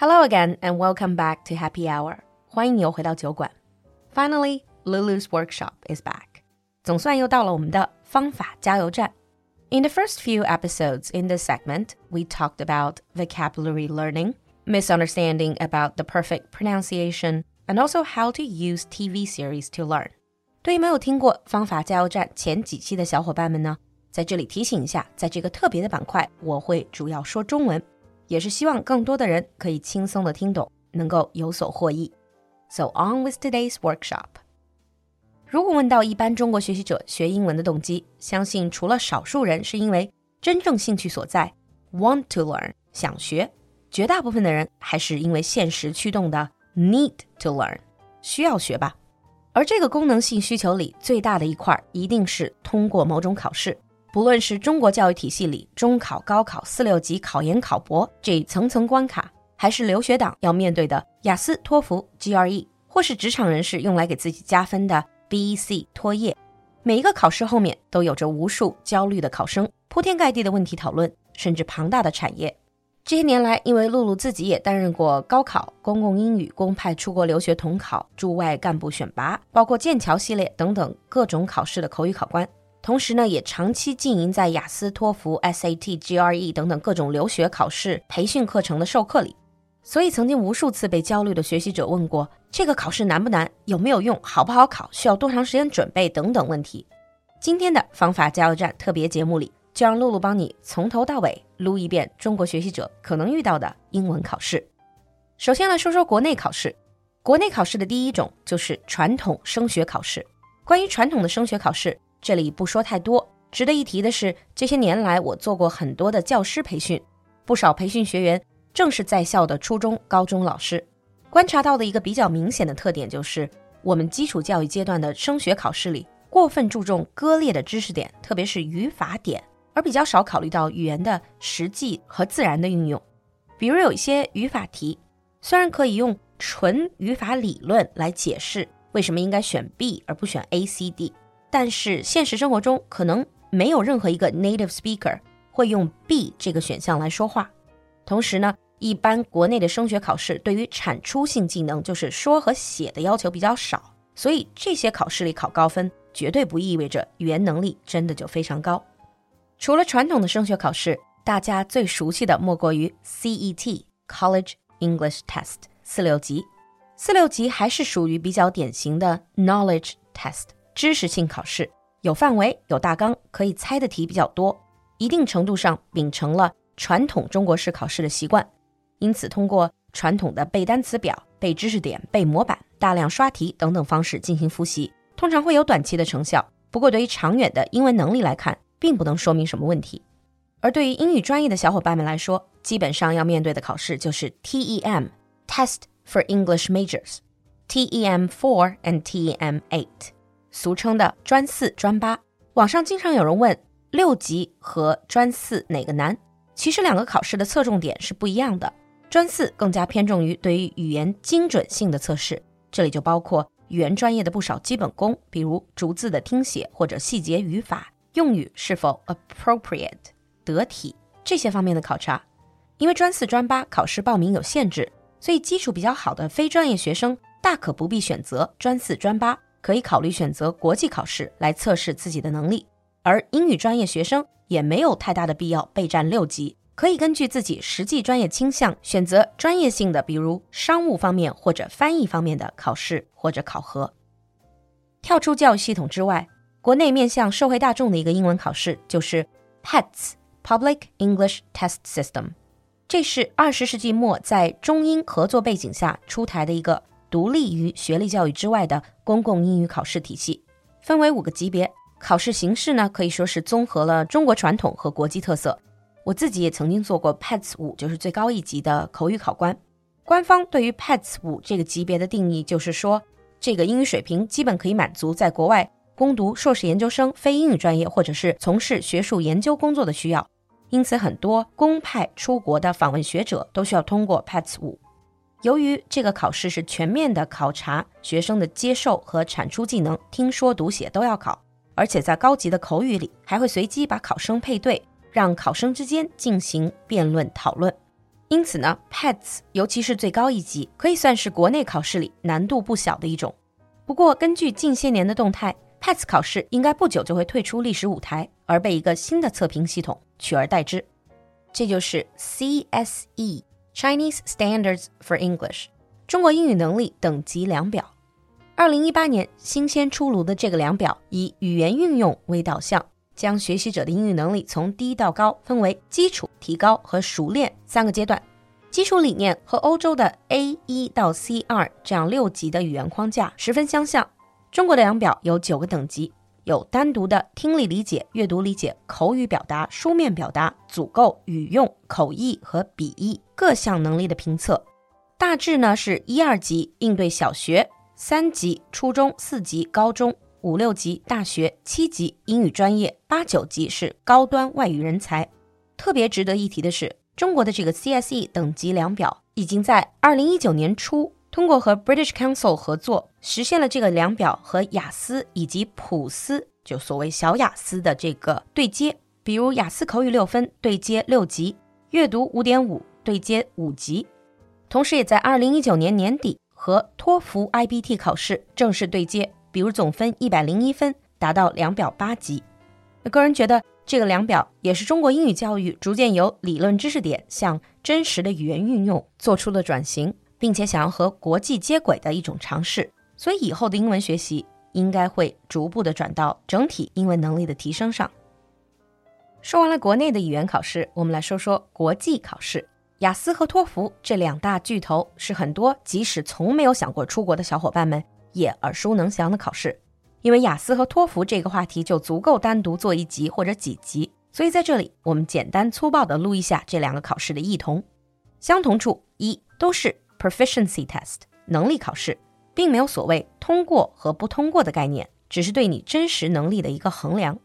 Hello again and welcome back to Happy Hour. 欢迎你又回到酒馆. Finally, Lulu's workshop is back. 总算又到了我们的方法加油站. In the first few episodes in this segment, we talked about vocabulary learning, misunderstanding about the perfect pronunciation, and also how to use TV series to learn. 对于没有听过方法加油站前几期的小伙伴们呢，在这里提醒一下，在这个特别的板块，我会主要说中文。 也是希望更多的人可以轻松的听懂，能够有所获益。So on with today's workshop。如果问到一般中国学习者学英文的动机，相信除了少数人是因为真正兴趣所在，want to learn 想学，绝大部分的人还是因为现实驱动的 need to learn 需要学吧。而这个功能性需求里最大的一块，一定是通过某种考试。不论是中国教育体系里中考、高考、四六级考研、考博这一层层关卡，还是留学党要面对的雅思、托福、GRE，或是职场人士用来给自己加分的 BEC、托业，每一个考试后面都有着无数焦虑的考生，铺天盖地的问题讨论，甚至庞大的产业。这些年来，因为露露自己也担任过高考、公共英语、公派出国留学统考、驻外干部选拔，包括剑桥系列等等各种考试的口语考官。同时呢，也长期经营在雅思、托福、SAT、GRE 等等各种留学考试培训课程的授课里，所以曾经无数次被焦虑的学习者问过：这个考试难不难？有没有用？好不好考？需要多长时间准备？等等问题。今天的方法加油站特别节目里，就让露露帮你从头到尾撸一遍中国学习者可能遇到的英文考试。首先来说说国内考试，国内考试的第一种就是传统升学考试。关于传统的升学考试。这里不说太多，值得一提的是，这些年来我做过很多的教师培训，不少培训学员正是在校的初中、高中老师。观察到的一个比较明显的特点就是，我们基础教育阶段的升学考试里过分注重割裂的知识点，特别是语法点，而比较少考虑到语言的实际和自然的运用。比如有一些语法题，虽然可以用纯语法理论来解释为什么应该选 B 而不选 A、C、D。但是现实生活中，可能没有任何一个 native speaker 会用 B 这个选项来说话。同时呢，一般国内的升学考试对于产出性技能，就是说和写的要求比较少，所以这些考试里考高分，绝对不意味着语言能力真的就非常高。除了传统的升学考试，大家最熟悉的莫过于 CET College English Test 四六级。四六级还是属于比较典型的 knowledge test。知识性考试有范围、有大纲，可以猜的题比较多，一定程度上秉承了传统中国式考试的习惯。因此，通过传统的背单词表、背知识点、背模板、大量刷题等等方式进行复习，通常会有短期的成效。不过，对于长远的英文能力来看，并不能说明什么问题。而对于英语专业的小伙伴们来说，基本上要面对的考试就是 TEM Test for English Majors，TEM Four and TEM Eight。俗称的专四、专八，网上经常有人问六级和专四哪个难？其实两个考试的侧重点是不一样的。专四更加偏重于对于语言精准性的测试，这里就包括语言专业的不少基本功，比如逐字的听写或者细节语法、用语是否 appropriate 得体这些方面的考察。因为专四、专八考试报名有限制，所以基础比较好的非专业学生大可不必选择专四、专八。可以考虑选择国际考试来测试自己的能力，而英语专业学生也没有太大的必要备战六级，可以根据自己实际专业倾向选择专业性的，比如商务方面或者翻译方面的考试或者考核。跳出教育系统之外，国内面向社会大众的一个英文考试就是 PETS Public English Test System，这是二十世纪末在中英合作背景下出台的一个。独立于学历教育之外的公共英语考试体系，分为五个级别。考试形式呢，可以说是综合了中国传统和国际特色。我自己也曾经做过 PETS 五，就是最高一级的口语考官。官方对于 PETS 五这个级别的定义，就是说这个英语水平基本可以满足在国外攻读硕士研究生、非英语专业或者是从事学术研究工作的需要。因此，很多公派出国的访问学者都需要通过 PETS 五。由于这个考试是全面的考察学生的接受和产出技能，听说读写都要考，而且在高级的口语里还会随机把考生配对，让考生之间进行辩论讨论。因此呢，PETS 尤其是最高一级，可以算是国内考试里难度不小的一种。不过，根据近些年的动态，PETS 考试应该不久就会退出历史舞台，而被一个新的测评系统取而代之。这就是 CSE Chinese Standards for English 中国英语能力等级量表。二零一八年新鲜出炉的这个量表，以语言运用为导向。将学习者的英语能力从低到高分为基础、提高和熟练三个阶段。基础理念和欧洲的 A 一到 C 二这样六级的语言框架十分相像。中国的量表有九个等级，有单独的听力理解、阅读理解、口语表达、书面表达、组构、语用、口译和笔译各项能力的评测。大致呢是一二级应对小学，三级初中，四级高中。五六级大学，七级英语专业，八九级是高端外语人才。特别值得一提的是，中国的这个 CSE 等级量表已经在二零一九年初通过和 British Council 合作，实现了这个量表和雅思以及普思，就所谓小雅思的这个对接。比如雅思口语六分对接六级，阅读五点五对接五级。同时，也在二零一九年年底和托福 IBT 考试正式对接。比如总分一百零一分，达到量表八级。个人觉得这个量表也是中国英语教育逐渐由理论知识点向真实的语言运用做出了转型，并且想要和国际接轨的一种尝试。所以以后的英文学习应该会逐步的转到整体英文能力的提升上。说完了国内的语言考试，我们来说说国际考试。雅思和托福这两大巨头是很多即使从没有想过出国的小伙伴们。也耳熟能详的考试，因为雅思和托福这个话题就足够单独做一集或者几集，所以在这里我们简单粗暴的录一下这两个考试的异同。相同处一都是 proficiency test 能力考试，并没有所谓通过和不通过的概念，只是对你真实能力的一个衡量。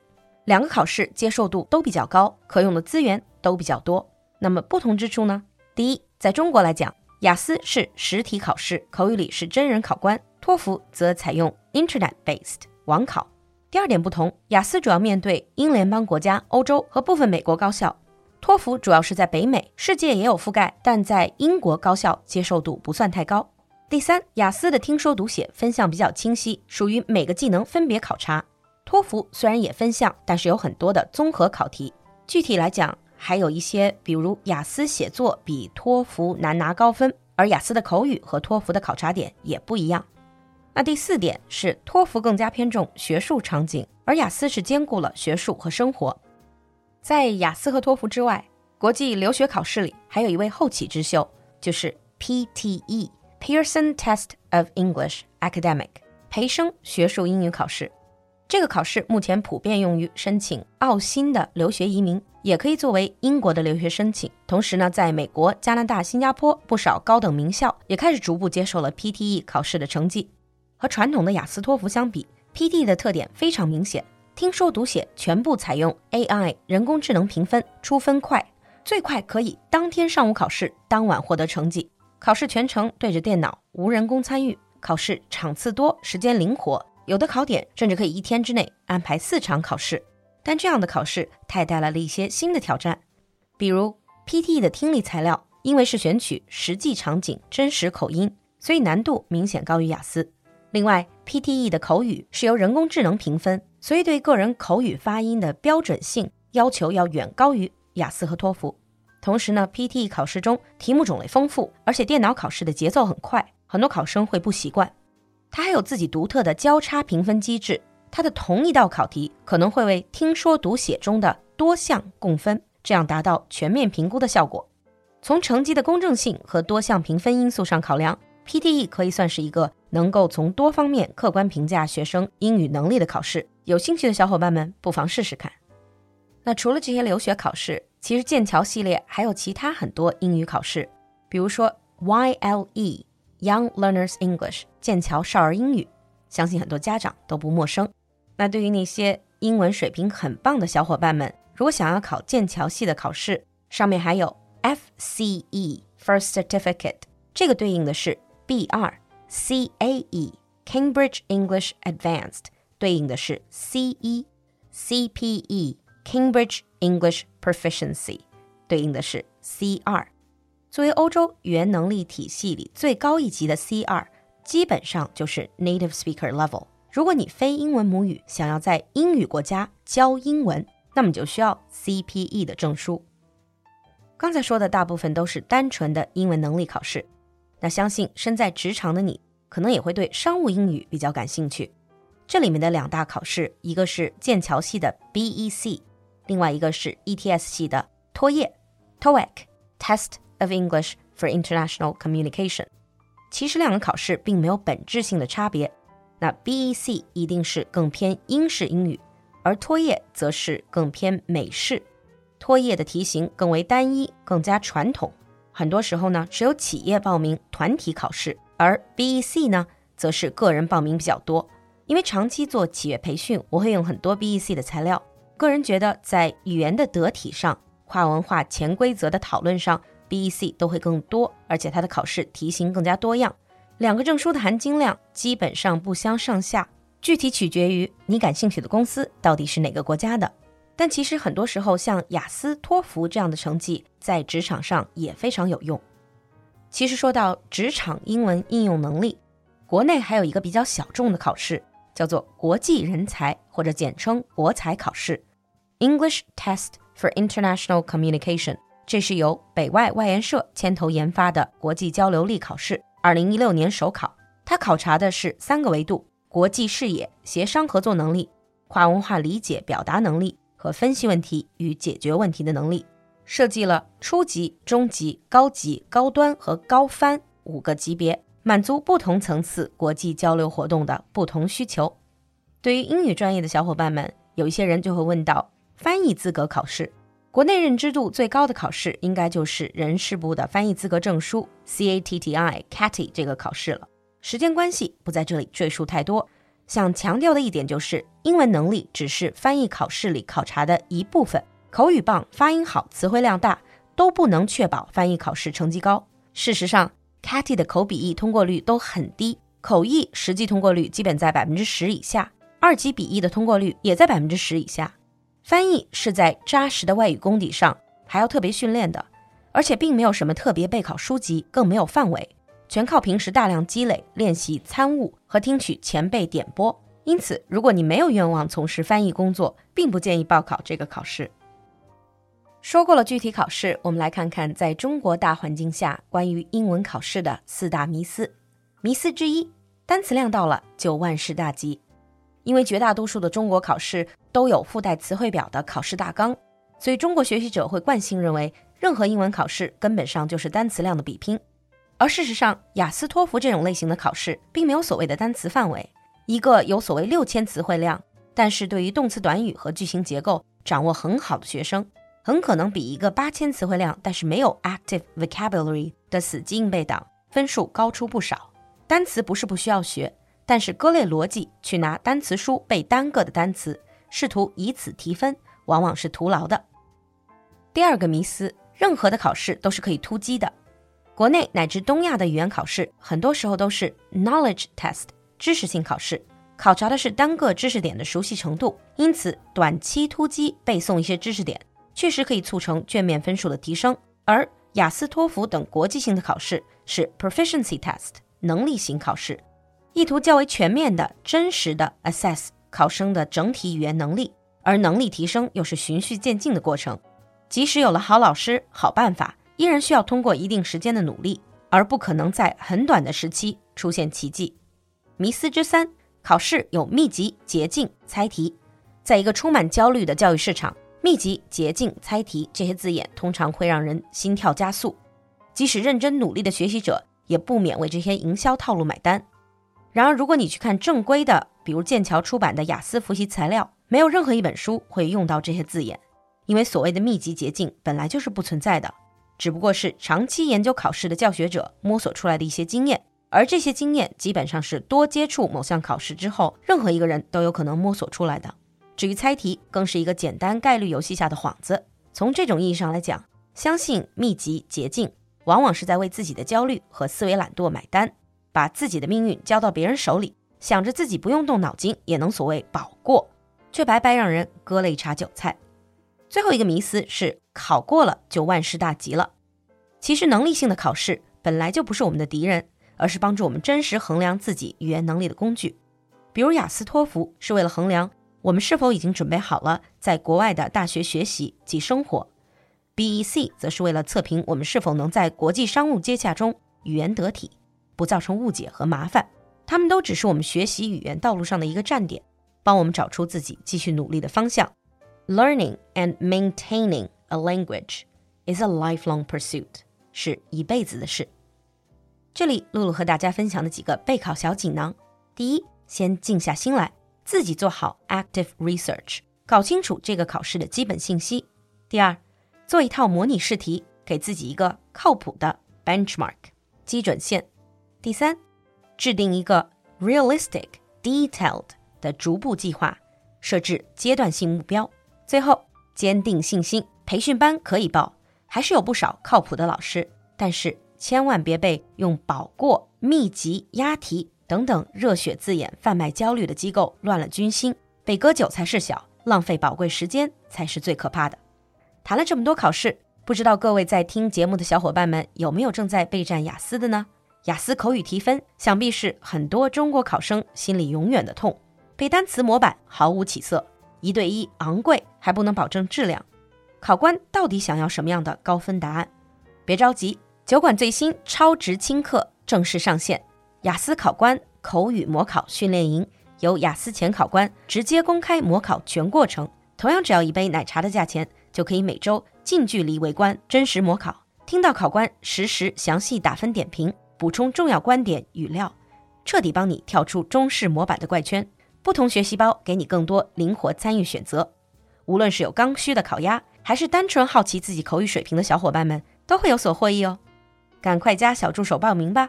两个考试接受度都比较高，可用的资源都比较多。那么不同之处呢？第一，在中国来讲，雅思是实体考试，口语里是真人考官。托福则采用 Internet-based 网考。第二点不同，雅思主要面对英联邦国家、欧洲和部分美国高校，托福主要是在北美，世界也有覆盖，但在英国高校接受度不算太高。第三，雅思的听说读写分项比较清晰，属于每个技能分别考察。托福虽然也分项，但是有很多的综合考题。具体来讲，还有一些，比如雅思写作比托福难拿高分，而雅思的口语和托福的考察点也不一样。那第四点是托福更加偏重学术场景，而雅思是兼顾了学术和生活。在雅思和托福之外，国际留学考试里还有一位后起之秀，就是 PTE Pearson Test of English Academic 培生学术英语考试。这个考试目前普遍用于申请澳新的留学移民，也可以作为英国的留学申请。同时呢，在美国、加拿大、新加坡不少高等名校也开始逐步接受了 PTE 考试的成绩。和传统的雅思托福相比，PTE 的特点非常明显，听说读写全部采用 AI 人工智能评分，出分快，最快可以当天上午考试，当晚获得成绩。考试全程对着电脑，无人工参与。考试场次多，时间灵活，有的考点甚至可以一天之内安排四场考试。但这样的考试，它也带来了一些新的挑战，比如 PTE 的听力材料，因为是选取实际场景、真实口音，所以难度明显高于雅思。另外，PTE 的口语是由人工智能评分，所以对个人口语发音的标准性要求要远高于雅思和托福。同时呢，PTE 考试中题目种类丰富，而且电脑考试的节奏很快，很多考生会不习惯。它还有自己独特的交叉评分机制，它的同一道考题可能会为听说读写中的多项共分，这样达到全面评估的效果。从成绩的公正性和多项评分因素上考量，PTE 可以算是一个。能够从多方面客观评价学生英语能力的考试，有兴趣的小伙伴们不妨试试看。那除了这些留学考试，其实剑桥系列还有其他很多英语考试，比如说 YLE Young Learners English 剑桥少儿英语，相信很多家长都不陌生。那对于那些英文水平很棒的小伙伴们，如果想要考剑桥系的考试，上面还有 FCE First Certificate，这个对应的是 B 二。C A E Cambridge English Advanced 对应的是 C 一，C P E Cambridge English Proficiency 对应的是 C 二。作为欧洲语言能力体系里最高一级的 C 二，基本上就是 native speaker level。如果你非英文母语，想要在英语国家教英文，那么就需要 CPE 的证书。刚才说的大部分都是单纯的英文能力考试，那相信身在职场的你，可能也会对商务英语比较感兴趣。这里面的两大考试，一个是剑桥系的 BEC，另外一个是 ETS 系的托业 （TOEIC，Test of English for International Communication）。其实两个考试并没有本质性的差别。那 BEC 一定是更偏英式英语，而托业则是更偏美式。托业的题型更为单一，更加传统，很多时候呢只有企业报名团体考试，而 BEC 呢则是个人报名比较多。因为长期做企业培训，我会用很多 BEC 的材料。个人觉得，在语言的得体上、跨文化潜规则的讨论上，BEC 都会更多，而且它的考试题型更加多样。两个证书的含金量基本上不相上下，具体取决于你感兴趣的公司到底是哪个国家的。但其实很多时候，像雅思、托福这样的成绩，在职场上也非常有用。其实说到职场英文应用能力，国内还有一个比较小众的考试。叫做国际人才或者简称国才考试，English Test for International Communication。这是由北外外研社牵头研发的国际交流力考试，二零一六年首考。它考察的是三个维度：国际视野、协商合作能力、跨文化理解表达能力和分析问题与解决问题的能力。设计了初级、中级、高级、高端和高翻五个级别。满足不同层次国际交流活动的不同需求。对于英语专业的小伙伴们，有一些人就会问到翻译资格考试。国内认知度最高的考试，应该就是人事部的翻译资格证书 （CATTI）CATTI 这个考试了。时间关系，不在这里赘述太多。想强调的一点就是，英文能力只是翻译考试里考察的一部分，口语棒、发音好、词汇量大，都不能确保翻译考试成绩高。事实上，CATTI 的口笔译通过率都很低，口译实际通过率基本在百分之十以下，二级笔译的通过率也在百分之十以下。翻译是在扎实的外语功底上还要特别训练的，而且并没有什么特别备考书籍，更没有范围，全靠平时大量积累、练习、参悟和听取前辈点拨。因此，如果你没有愿望从事翻译工作，并不建议报考这个考试。说过了具体考试，我们来看看在中国大环境下关于英文考试的四大迷思。迷思之一，单词量到了就万事大吉。因为绝大多数的中国考试都有附带词汇表的考试大纲，所以中国学习者会惯性认为，任何英文考试根本上就是单词量的比拼。而事实上，雅思、托福这种类型的考试并没有所谓的单词范围。一个有所谓六千词汇量，但是对于动词短语和句型结构掌握很好的学生。很可能比一个八千词汇量但是没有 active vocabulary 的死记硬背党分数高出不少。单词不是不需要学，但是割裂逻辑去拿单词书背单个的单词，试图以此提分，往往是徒劳的。第二个迷思，任何的考试都是可以突击的。国内乃至东亚的语言考试，很多时候都是 knowledge test 知识性考试，考察的是单个知识点的熟悉程度，因此短期突击背诵一些知识点。确实可以促成卷面分数的提升，而雅思、托福等国际性的考试是 proficiency test 能力型考试，意图较为全面的、真实的 assess 考生的整体语言能力，而能力提升又是循序渐进的过程。即使有了好老师、好办法，依然需要通过一定时间的努力，而不可能在很短的时期出现奇迹。迷思之三，考试有秘籍、捷径、猜题，在一个充满焦虑的教育市场。秘籍、捷径、猜题这些字眼通常会让人心跳加速，即使认真努力的学习者也不免为这些营销套路买单。然而，如果你去看正规的，比如剑桥出版的雅思复习材料，没有任何一本书会用到这些字眼，因为所谓的秘籍、捷径本来就是不存在的，只不过是长期研究考试的教学者摸索出来的一些经验，而这些经验基本上是多接触某项考试之后，任何一个人都有可能摸索出来的。至于猜题，更是一个简单概率游戏下的幌子。从这种意义上来讲，相信秘籍捷径，往往是在为自己的焦虑和思维懒惰买单，把自己的命运交到别人手里，想着自己不用动脑筋也能所谓保过，却白白让人割了一茬韭菜。最后一个迷思是考过了就万事大吉了。其实能力性的考试本来就不是我们的敌人，而是帮助我们真实衡量自己语言能力的工具。比如雅思、托福是为了衡量我们是否已经准备好了在国外的大学学习及生活；BEC 则是为了测评我们是否能在国际商务接洽中语言得体，不造成误解和麻烦。它们都只是我们学习语言道路上的一个站点，帮我们找出自己继续努力的方向。Learning and maintaining a language is a lifelong pursuit，是一辈子的事。这里露露和大家分享的几个备考小锦囊：第一，先静下心来，自己做好 active research，搞清楚这个考试的基本信息；第二，做一套模拟试题，给自己一个靠谱的 benchmark 基准线；第三，制定一个 realistic detailed 的逐步计划，设置阶段性目标。最后，坚定信心，培训班可以报，还是有不少靠谱的老师。但是千万别被用保过、密集、押题等等热血字眼贩卖焦虑的机构乱了军心。被割韭菜是小，浪费宝贵时间才是最可怕的。谈了这么多考试，不知道各位在听节目的小伙伴们有没有正在备战雅思的呢？雅思口语提分，想必是很多中国考生心里永远的痛。背单词模板毫无起色。一对一昂贵，还不能保证质量。考官到底想要什么样的高分答案？别着急，酒馆最新超值轻课正式上线——雅思考官口语模考训练营，由雅思前考官直接公开模考全过程。同样只要一杯奶茶的价钱，就可以每周近距离围观真实模考，听到考官实时详细打分点评，补充重要观点语料，彻底帮你跳出中式模板的怪圈。不同学习包给你更多灵活参与选择，无论是有刚需的烤鸭，还是单纯好奇自己口语水平的小伙伴们，都会有所获益哦。赶快加小助手报名吧！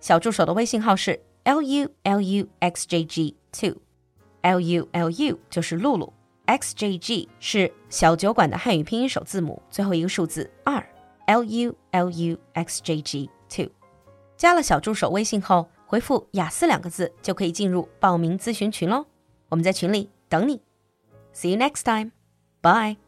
小助手的微信号是 l u l u x j g two，l u l u 就是露露，x j g 是小酒馆的汉语拼音首字母，最后一个数字二，l u l u x j g two。加了小助手微信后。回复“雅思”两个字就可以进入报名咨询群喽，我们在群里等你。See you next time. Bye.